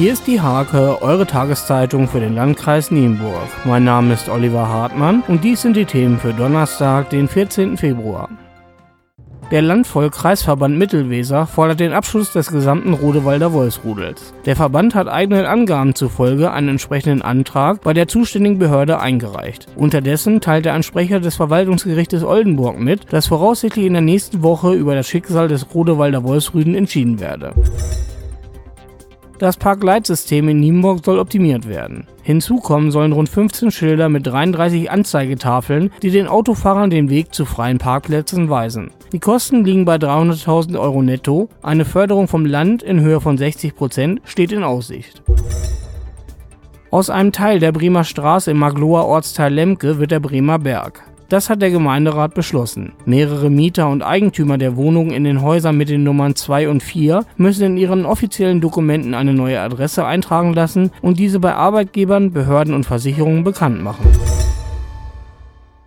Hier ist die Hake, eure Tageszeitung für den Landkreis Nienburg. Mein Name ist Oliver Hartmann und dies sind die Themen für Donnerstag, den 14. Februar. Der Landvoll-Kreisverband Mittelweser fordert den Abschluss des gesamten Rodewalder Wolfsrudels. Der Verband hat eigenen Angaben zufolge einen entsprechenden Antrag bei der zuständigen Behörde eingereicht. Unterdessen teilte ein Sprecher des Verwaltungsgerichtes Oldenburg mit, dass voraussichtlich in der nächsten Woche über das Schicksal des Rodewalder Wolfsrüden entschieden werde. Das Parkleitsystem in Nienburg soll optimiert werden. Hinzu kommen sollen rund 15 Schilder mit 33 Anzeigetafeln, die den Autofahrern den Weg zu freien Parkplätzen weisen. Die Kosten liegen bei 300.000 Euro netto. Eine Förderung vom Land in Höhe von 60 Prozent steht in Aussicht. Aus einem Teil der Bremer Straße im Magloer Ortsteil Lemke wird der Bremer Berg. Das hat der Gemeinderat beschlossen. Mehrere Mieter und Eigentümer der Wohnungen in den Häusern mit den Nummern 2 und 4 müssen in ihren offiziellen Dokumenten eine neue Adresse eintragen lassen und diese bei Arbeitgebern, Behörden und Versicherungen bekannt machen.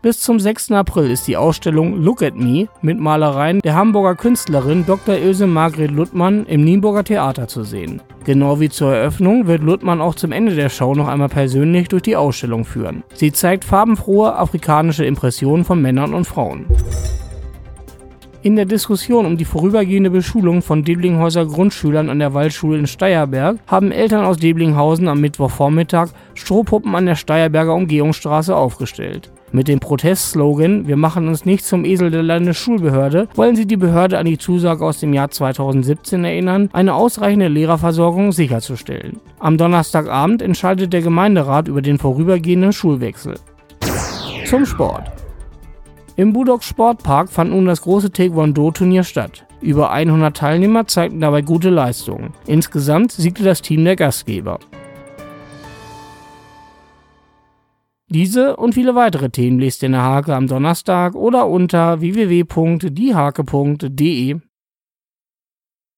Bis zum 6. April ist die Ausstellung Look at Me mit Malereien der Hamburger Künstlerin Dr. Ilse Margret Luttmann im Nienburger Theater zu sehen. Genau wie zur Eröffnung wird Luttmann auch zum Ende der Show noch einmal persönlich durch die Ausstellung führen. Sie zeigt farbenfrohe afrikanische Impressionen von Männern und Frauen. In der Diskussion um die vorübergehende Beschulung von Deblinghäuser Grundschülern an der Waldschule in Steierberg haben Eltern aus Deblinghausen am Mittwochvormittag Strohpuppen an der Steierberger Umgehungsstraße aufgestellt. Mit dem Protestslogan Wir machen uns nicht zum Esel der Landesschulbehörde wollen sie die Behörde an die Zusage aus dem Jahr 2017 erinnern, eine ausreichende Lehrerversorgung sicherzustellen. Am Donnerstagabend entscheidet der Gemeinderat über den vorübergehenden Schulwechsel. Zum Sport. Im Budok Sportpark fand nun das große Taekwondo-Turnier statt. Über 100 Teilnehmer zeigten dabei gute Leistungen. Insgesamt siegte das Team der Gastgeber. Diese und viele weitere Themen lest ihr in der Hake am Donnerstag oder unter www.diehake.de.